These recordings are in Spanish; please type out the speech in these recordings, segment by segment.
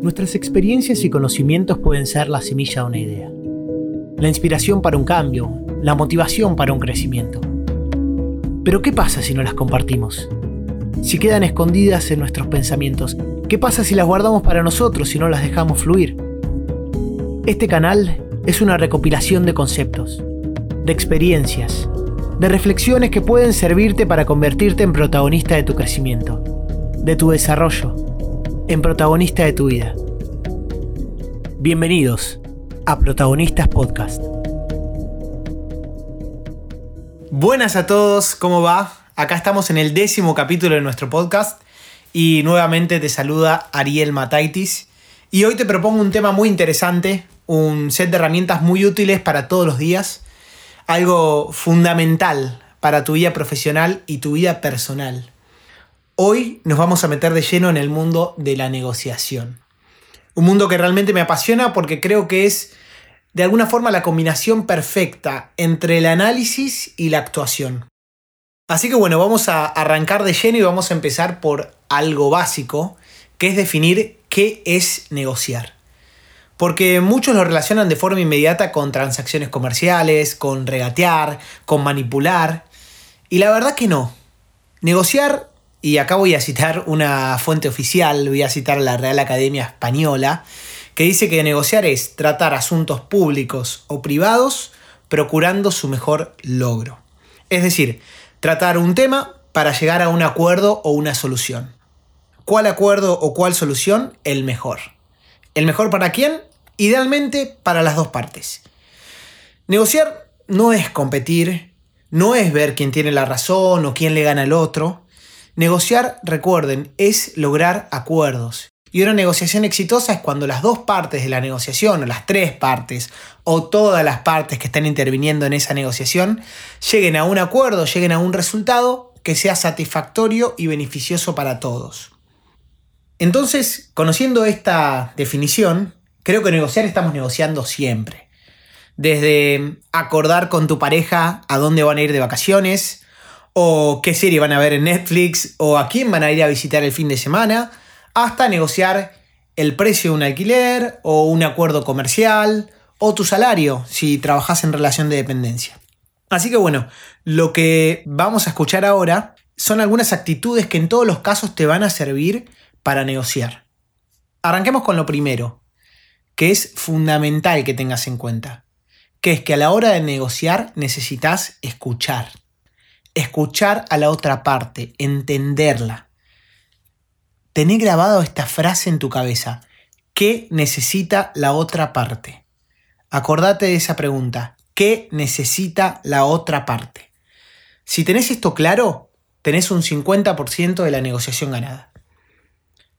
Nuestras experiencias y conocimientos pueden ser la semilla de una idea, la inspiración para un cambio, la motivación para un crecimiento. Pero ¿qué pasa si no las compartimos? Si quedan escondidas en nuestros pensamientos, ¿qué pasa si las guardamos para nosotros y no las dejamos fluir? Este canal es una recopilación de conceptos, de experiencias, de reflexiones que pueden servirte para convertirte en protagonista de tu crecimiento, de tu desarrollo, en protagonista de tu vida. Bienvenidos a Protagonistas Podcast. Buenas a todos, ¿cómo va? Acá estamos en el décimo capítulo de nuestro podcast y nuevamente te saluda Ariel Mataitis. Y hoy te propongo un tema muy interesante, un set de herramientas muy útiles para todos los días, algo fundamental para tu vida profesional y tu vida personal. Hoy nos vamos a meter de lleno en el mundo de la negociación. Un mundo que realmente me apasiona porque creo que es de alguna forma la combinación perfecta entre el análisis y la actuación. Así que bueno, vamos a arrancar de lleno y vamos a empezar por algo básico, que es definir qué es negociar. Porque muchos lo relacionan de forma inmediata con transacciones comerciales, con regatear, con manipular. Y la verdad que no. Negociar y acá voy a citar una fuente oficial, voy a citar la Real Academia Española, que dice que negociar es tratar asuntos públicos o privados procurando su mejor logro. Es decir, tratar un tema para llegar a un acuerdo o una solución. ¿Cuál acuerdo o cuál solución? El mejor. ¿El mejor para quién? Idealmente para las dos partes. Negociar no es competir, no es ver quién tiene la razón o quién le gana al otro, Negociar, recuerden, es lograr acuerdos. Y una negociación exitosa es cuando las dos partes de la negociación, o las tres partes, o todas las partes que están interviniendo en esa negociación, lleguen a un acuerdo, lleguen a un resultado que sea satisfactorio y beneficioso para todos. Entonces, conociendo esta definición, creo que negociar estamos negociando siempre. Desde acordar con tu pareja a dónde van a ir de vacaciones, o qué serie van a ver en Netflix, o a quién van a ir a visitar el fin de semana, hasta negociar el precio de un alquiler, o un acuerdo comercial, o tu salario si trabajas en relación de dependencia. Así que bueno, lo que vamos a escuchar ahora son algunas actitudes que en todos los casos te van a servir para negociar. Arranquemos con lo primero, que es fundamental que tengas en cuenta, que es que a la hora de negociar necesitas escuchar escuchar a la otra parte, entenderla. Tené grabado esta frase en tu cabeza. ¿Qué necesita la otra parte? Acordate de esa pregunta. ¿Qué necesita la otra parte? Si tenés esto claro, tenés un 50% de la negociación ganada.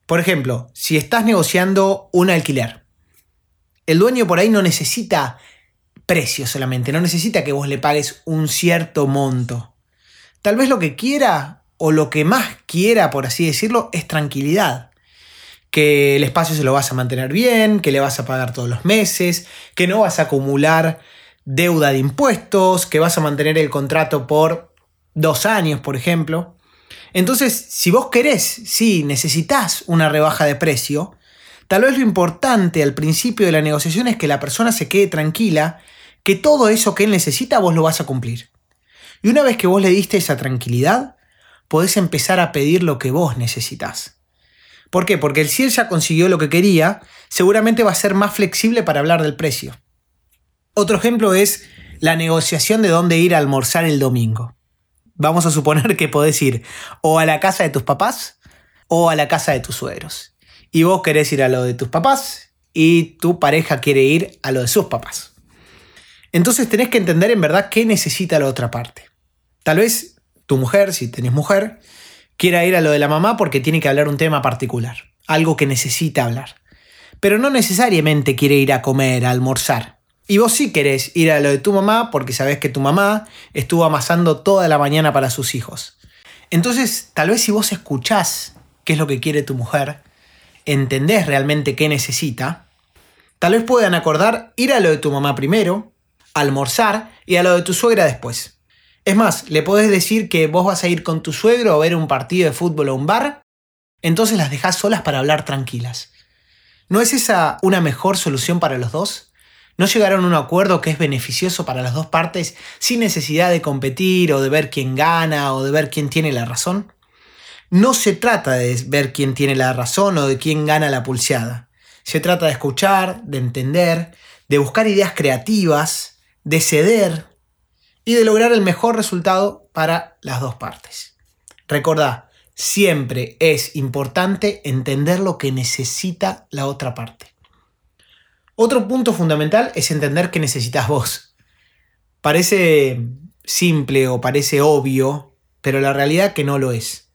Por ejemplo, si estás negociando un alquiler, el dueño por ahí no necesita precio solamente, no necesita que vos le pagues un cierto monto. Tal vez lo que quiera o lo que más quiera, por así decirlo, es tranquilidad. Que el espacio se lo vas a mantener bien, que le vas a pagar todos los meses, que no vas a acumular deuda de impuestos, que vas a mantener el contrato por dos años, por ejemplo. Entonces, si vos querés, si necesitas una rebaja de precio, tal vez lo importante al principio de la negociación es que la persona se quede tranquila, que todo eso que él necesita vos lo vas a cumplir. Y una vez que vos le diste esa tranquilidad, podés empezar a pedir lo que vos necesitas. ¿Por qué? Porque si él ya consiguió lo que quería, seguramente va a ser más flexible para hablar del precio. Otro ejemplo es la negociación de dónde ir a almorzar el domingo. Vamos a suponer que podés ir o a la casa de tus papás o a la casa de tus suegros. Y vos querés ir a lo de tus papás y tu pareja quiere ir a lo de sus papás. Entonces tenés que entender en verdad qué necesita la otra parte. Tal vez tu mujer, si tenés mujer, quiera ir a lo de la mamá porque tiene que hablar un tema particular, algo que necesita hablar. Pero no necesariamente quiere ir a comer, a almorzar. Y vos sí querés ir a lo de tu mamá porque sabés que tu mamá estuvo amasando toda la mañana para sus hijos. Entonces, tal vez si vos escuchás qué es lo que quiere tu mujer, entendés realmente qué necesita, tal vez puedan acordar ir a lo de tu mamá primero, almorzar y a lo de tu suegra después. Es más, le podés decir que vos vas a ir con tu suegro a ver un partido de fútbol o un bar, entonces las dejás solas para hablar tranquilas. ¿No es esa una mejor solución para los dos? ¿No llegaron a un acuerdo que es beneficioso para las dos partes sin necesidad de competir o de ver quién gana o de ver quién tiene la razón? No se trata de ver quién tiene la razón o de quién gana la pulseada. Se trata de escuchar, de entender, de buscar ideas creativas, de ceder y de lograr el mejor resultado para las dos partes. Recordá, siempre es importante entender lo que necesita la otra parte. Otro punto fundamental es entender que necesitas vos. Parece simple o parece obvio, pero la realidad que no lo es.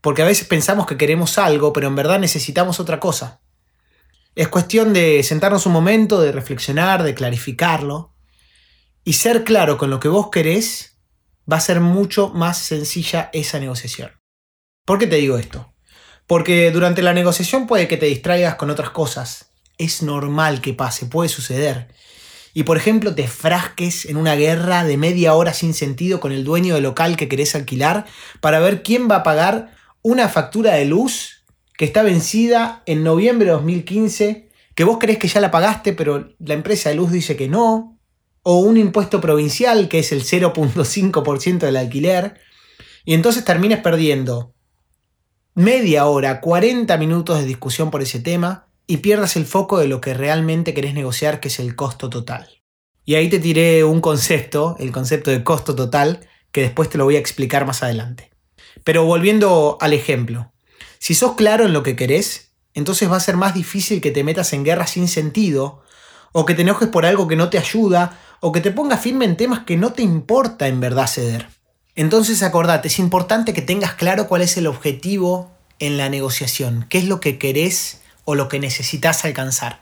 Porque a veces pensamos que queremos algo, pero en verdad necesitamos otra cosa. Es cuestión de sentarnos un momento, de reflexionar, de clarificarlo y ser claro con lo que vos querés, va a ser mucho más sencilla esa negociación. ¿Por qué te digo esto? Porque durante la negociación puede que te distraigas con otras cosas. Es normal que pase, puede suceder. Y por ejemplo te frasques en una guerra de media hora sin sentido con el dueño del local que querés alquilar para ver quién va a pagar una factura de luz que está vencida en noviembre de 2015, que vos crees que ya la pagaste, pero la empresa de luz dice que no, o un impuesto provincial que es el 0.5% del alquiler, y entonces termines perdiendo media hora, 40 minutos de discusión por ese tema y pierdas el foco de lo que realmente querés negociar, que es el costo total. Y ahí te tiré un concepto, el concepto de costo total, que después te lo voy a explicar más adelante. Pero volviendo al ejemplo, si sos claro en lo que querés, entonces va a ser más difícil que te metas en guerra sin sentido, o que te enojes por algo que no te ayuda, o que te pongas firme en temas que no te importa en verdad ceder. Entonces acordate, es importante que tengas claro cuál es el objetivo en la negociación, qué es lo que querés o lo que necesitas alcanzar.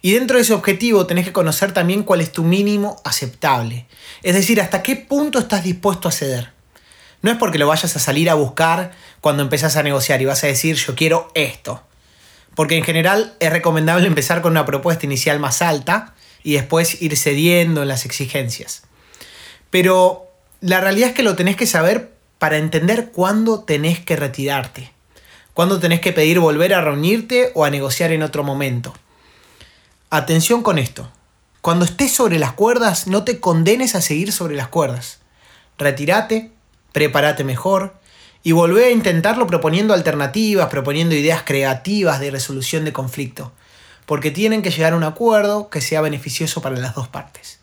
Y dentro de ese objetivo tenés que conocer también cuál es tu mínimo aceptable, es decir, hasta qué punto estás dispuesto a ceder. No es porque lo vayas a salir a buscar cuando empezás a negociar y vas a decir yo quiero esto. Porque en general es recomendable empezar con una propuesta inicial más alta y después ir cediendo en las exigencias. Pero la realidad es que lo tenés que saber para entender cuándo tenés que retirarte, cuándo tenés que pedir volver a reunirte o a negociar en otro momento. Atención con esto. Cuando estés sobre las cuerdas, no te condenes a seguir sobre las cuerdas. Retírate, prepárate mejor y volvé a intentarlo proponiendo alternativas, proponiendo ideas creativas de resolución de conflicto porque tienen que llegar a un acuerdo que sea beneficioso para las dos partes.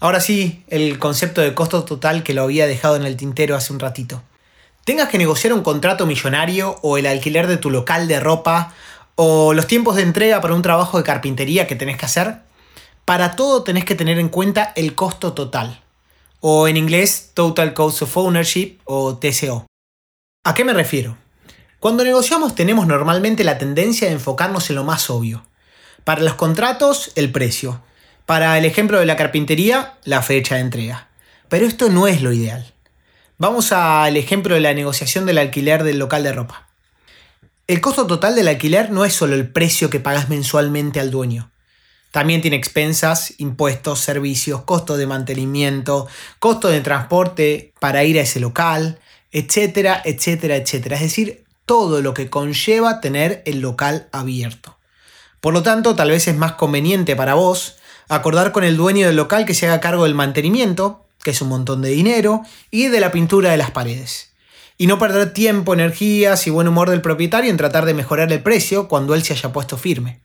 Ahora sí, el concepto de costo total que lo había dejado en el tintero hace un ratito. Tengas que negociar un contrato millonario o el alquiler de tu local de ropa o los tiempos de entrega para un trabajo de carpintería que tenés que hacer, para todo tenés que tener en cuenta el costo total, o en inglés Total Cost of Ownership o TCO. ¿A qué me refiero? Cuando negociamos tenemos normalmente la tendencia de enfocarnos en lo más obvio. Para los contratos, el precio. Para el ejemplo de la carpintería, la fecha de entrega. Pero esto no es lo ideal. Vamos al ejemplo de la negociación del alquiler del local de ropa. El costo total del alquiler no es solo el precio que pagas mensualmente al dueño. También tiene expensas, impuestos, servicios, costo de mantenimiento, costo de transporte para ir a ese local, etcétera, etcétera, etcétera. Es decir, todo lo que conlleva tener el local abierto. Por lo tanto, tal vez es más conveniente para vos acordar con el dueño del local que se haga cargo del mantenimiento, que es un montón de dinero, y de la pintura de las paredes. Y no perder tiempo, energías y buen humor del propietario en tratar de mejorar el precio cuando él se haya puesto firme.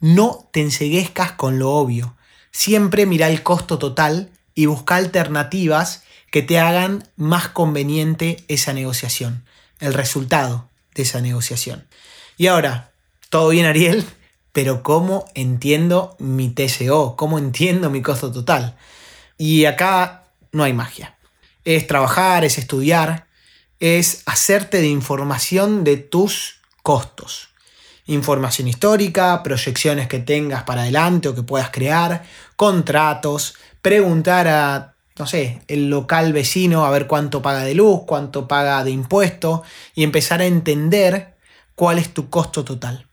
No te enseguezcas con lo obvio. Siempre mira el costo total y busca alternativas que te hagan más conveniente esa negociación el resultado de esa negociación. Y ahora, todo bien Ariel, pero ¿cómo entiendo mi TCO? ¿Cómo entiendo mi costo total? Y acá no hay magia. Es trabajar, es estudiar, es hacerte de información de tus costos. Información histórica, proyecciones que tengas para adelante o que puedas crear, contratos, preguntar a no sé, el local vecino a ver cuánto paga de luz, cuánto paga de impuesto y empezar a entender cuál es tu costo total.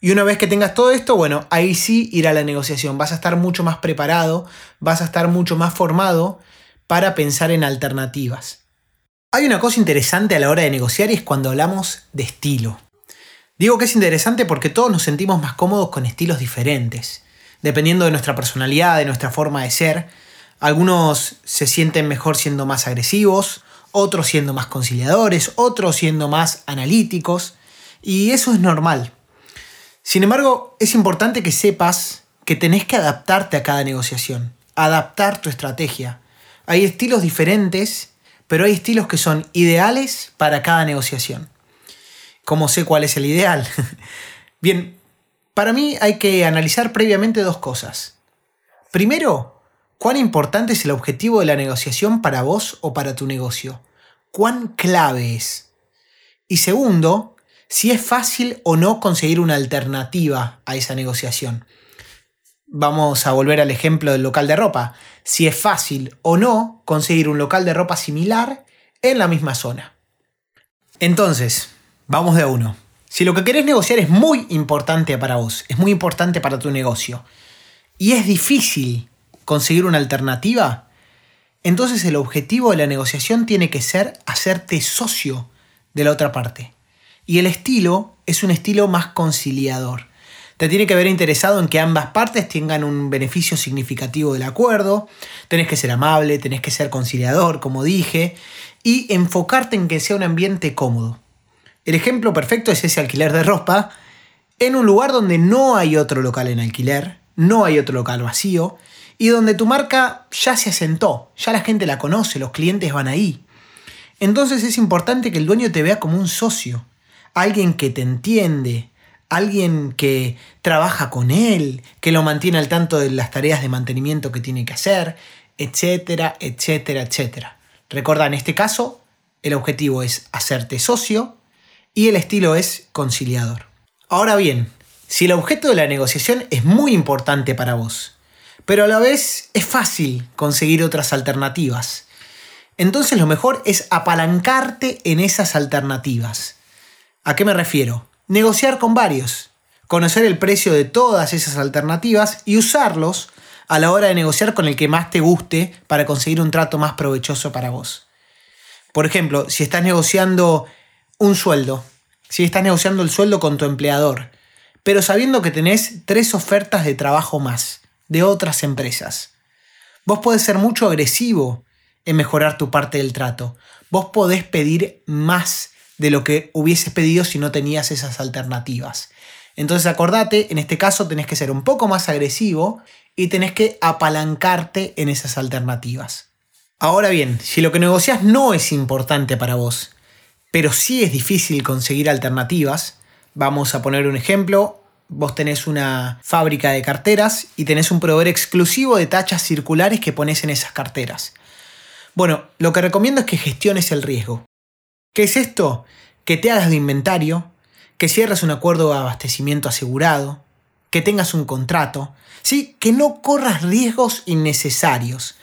Y una vez que tengas todo esto, bueno, ahí sí ir a la negociación. Vas a estar mucho más preparado, vas a estar mucho más formado para pensar en alternativas. Hay una cosa interesante a la hora de negociar y es cuando hablamos de estilo. Digo que es interesante porque todos nos sentimos más cómodos con estilos diferentes, dependiendo de nuestra personalidad, de nuestra forma de ser. Algunos se sienten mejor siendo más agresivos, otros siendo más conciliadores, otros siendo más analíticos, y eso es normal. Sin embargo, es importante que sepas que tenés que adaptarte a cada negociación, adaptar tu estrategia. Hay estilos diferentes, pero hay estilos que son ideales para cada negociación. ¿Cómo sé cuál es el ideal? Bien, para mí hay que analizar previamente dos cosas. Primero, cuán importante es el objetivo de la negociación para vos o para tu negocio. Cuán clave es. Y segundo, si es fácil o no conseguir una alternativa a esa negociación. Vamos a volver al ejemplo del local de ropa. Si es fácil o no conseguir un local de ropa similar en la misma zona. Entonces, Vamos de a uno. Si lo que querés negociar es muy importante para vos, es muy importante para tu negocio, y es difícil conseguir una alternativa, entonces el objetivo de la negociación tiene que ser hacerte socio de la otra parte. Y el estilo es un estilo más conciliador. Te tiene que haber interesado en que ambas partes tengan un beneficio significativo del acuerdo, tenés que ser amable, tenés que ser conciliador, como dije, y enfocarte en que sea un ambiente cómodo. El ejemplo perfecto es ese alquiler de ropa en un lugar donde no hay otro local en alquiler, no hay otro local vacío y donde tu marca ya se asentó, ya la gente la conoce, los clientes van ahí. Entonces es importante que el dueño te vea como un socio, alguien que te entiende, alguien que trabaja con él, que lo mantiene al tanto de las tareas de mantenimiento que tiene que hacer, etcétera, etcétera, etcétera. Recuerda, en este caso, el objetivo es hacerte socio y el estilo es conciliador. Ahora bien, si el objeto de la negociación es muy importante para vos, pero a la vez es fácil conseguir otras alternativas, entonces lo mejor es apalancarte en esas alternativas. ¿A qué me refiero? Negociar con varios, conocer el precio de todas esas alternativas y usarlos a la hora de negociar con el que más te guste para conseguir un trato más provechoso para vos. Por ejemplo, si estás negociando un sueldo, si estás negociando el sueldo con tu empleador, pero sabiendo que tenés tres ofertas de trabajo más de otras empresas. Vos podés ser mucho agresivo en mejorar tu parte del trato. Vos podés pedir más de lo que hubieses pedido si no tenías esas alternativas. Entonces acordate, en este caso tenés que ser un poco más agresivo y tenés que apalancarte en esas alternativas. Ahora bien, si lo que negocias no es importante para vos, pero sí es difícil conseguir alternativas. Vamos a poner un ejemplo. Vos tenés una fábrica de carteras y tenés un proveedor exclusivo de tachas circulares que pones en esas carteras. Bueno, lo que recomiendo es que gestiones el riesgo. ¿Qué es esto? Que te hagas de inventario, que cierres un acuerdo de abastecimiento asegurado, que tengas un contrato, ¿sí? que no corras riesgos innecesarios.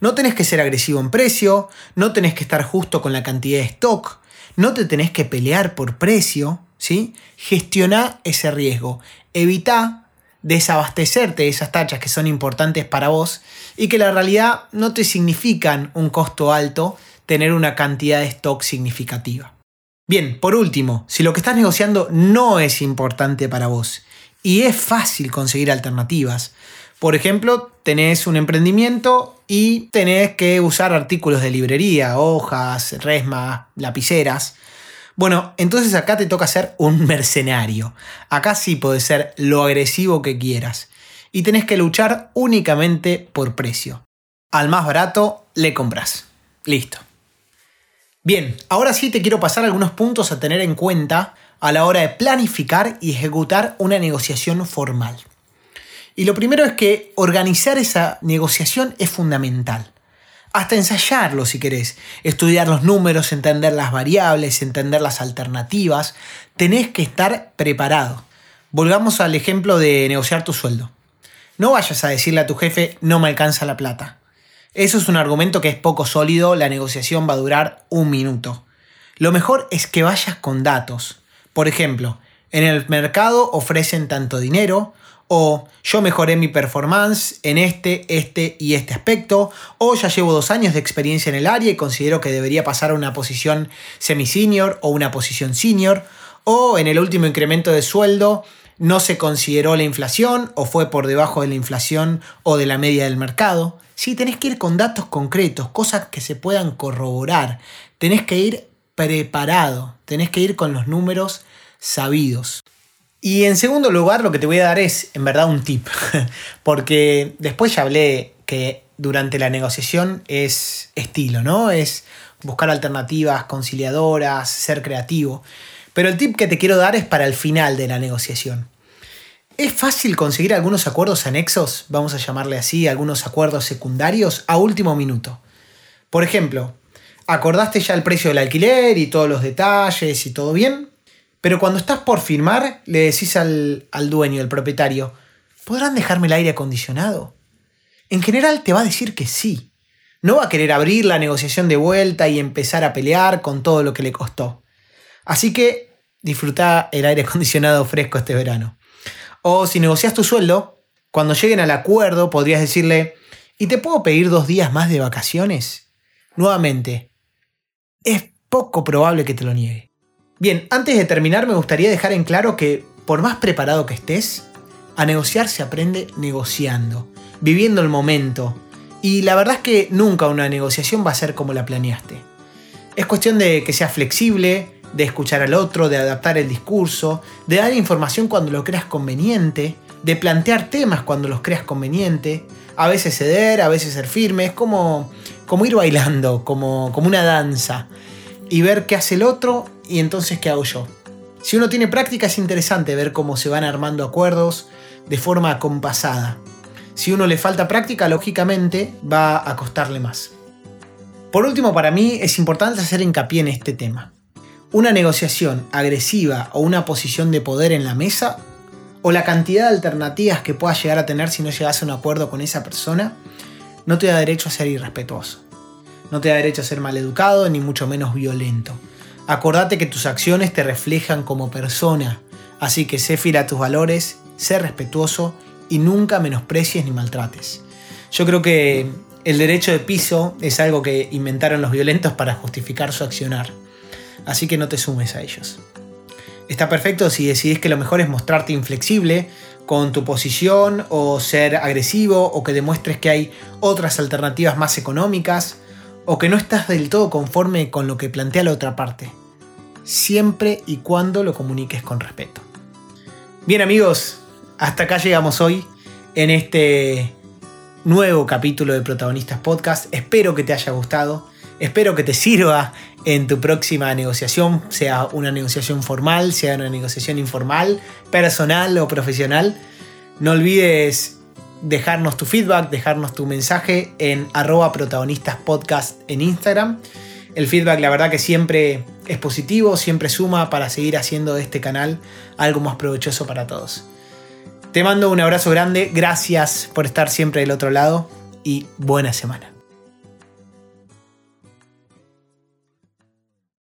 No tenés que ser agresivo en precio, no tenés que estar justo con la cantidad de stock, no te tenés que pelear por precio, ¿sí? Gestiona ese riesgo. Evita desabastecerte de esas tachas que son importantes para vos y que la realidad no te significan un costo alto tener una cantidad de stock significativa. Bien, por último, si lo que estás negociando no es importante para vos y es fácil conseguir alternativas, por ejemplo, tenés un emprendimiento y tenés que usar artículos de librería, hojas, resmas, lapiceras. Bueno, entonces acá te toca ser un mercenario. Acá sí podés ser lo agresivo que quieras. Y tenés que luchar únicamente por precio. Al más barato le compras. Listo. Bien, ahora sí te quiero pasar algunos puntos a tener en cuenta a la hora de planificar y ejecutar una negociación formal. Y lo primero es que organizar esa negociación es fundamental. Hasta ensayarlo si querés, estudiar los números, entender las variables, entender las alternativas, tenés que estar preparado. Volvamos al ejemplo de negociar tu sueldo. No vayas a decirle a tu jefe no me alcanza la plata. Eso es un argumento que es poco sólido, la negociación va a durar un minuto. Lo mejor es que vayas con datos. Por ejemplo, en el mercado ofrecen tanto dinero, o yo mejoré mi performance en este, este y este aspecto, o ya llevo dos años de experiencia en el área y considero que debería pasar a una posición semi-senior o una posición senior, O en el último incremento de sueldo no se consideró la inflación o fue por debajo de la inflación o de la media del mercado. Sí, tenés que ir con datos concretos, cosas que se puedan corroborar. Tenés que ir preparado, tenés que ir con los números sabidos. Y en segundo lugar, lo que te voy a dar es, en verdad, un tip. Porque después ya hablé que durante la negociación es estilo, ¿no? Es buscar alternativas conciliadoras, ser creativo. Pero el tip que te quiero dar es para el final de la negociación. ¿Es fácil conseguir algunos acuerdos anexos, vamos a llamarle así, algunos acuerdos secundarios a último minuto? Por ejemplo, acordaste ya el precio del alquiler y todos los detalles y todo bien, pero cuando estás por firmar le decís al, al dueño, el propietario, ¿podrán dejarme el aire acondicionado? En general te va a decir que sí. No va a querer abrir la negociación de vuelta y empezar a pelear con todo lo que le costó. Así que disfruta el aire acondicionado fresco este verano. O si negocias tu sueldo, cuando lleguen al acuerdo podrías decirle, ¿y te puedo pedir dos días más de vacaciones? Nuevamente, es poco probable que te lo niegue. Bien, antes de terminar me gustaría dejar en claro que por más preparado que estés, a negociar se aprende negociando, viviendo el momento. Y la verdad es que nunca una negociación va a ser como la planeaste. Es cuestión de que seas flexible, de escuchar al otro, de adaptar el discurso, de dar información cuando lo creas conveniente, de plantear temas cuando los creas conveniente, a veces ceder, a veces ser firme, es como, como ir bailando, como, como una danza, y ver qué hace el otro y entonces qué hago yo. Si uno tiene práctica es interesante ver cómo se van armando acuerdos de forma compasada. Si uno le falta práctica, lógicamente va a costarle más. Por último, para mí es importante hacer hincapié en este tema una negociación agresiva o una posición de poder en la mesa, o la cantidad de alternativas que puedas llegar a tener si no llegas a un acuerdo con esa persona, no te da derecho a ser irrespetuoso. No te da derecho a ser maleducado ni mucho menos violento. Acordate que tus acciones te reflejan como persona, así que sé fiel a tus valores, sé respetuoso y nunca menosprecies ni maltrates. Yo creo que el derecho de piso es algo que inventaron los violentos para justificar su accionar así que no te sumes a ellos. Está perfecto si decidís que lo mejor es mostrarte inflexible con tu posición o ser agresivo o que demuestres que hay otras alternativas más económicas o que no estás del todo conforme con lo que plantea la otra parte, siempre y cuando lo comuniques con respeto. Bien amigos, hasta acá llegamos hoy en este nuevo capítulo de Protagonistas Podcast. Espero que te haya gustado. Espero que te sirva en tu próxima negociación, sea una negociación formal, sea una negociación informal, personal o profesional. No olvides dejarnos tu feedback, dejarnos tu mensaje en arroba protagonistaspodcast en Instagram. El feedback la verdad que siempre es positivo, siempre suma para seguir haciendo de este canal algo más provechoso para todos. Te mando un abrazo grande, gracias por estar siempre del otro lado y buena semana.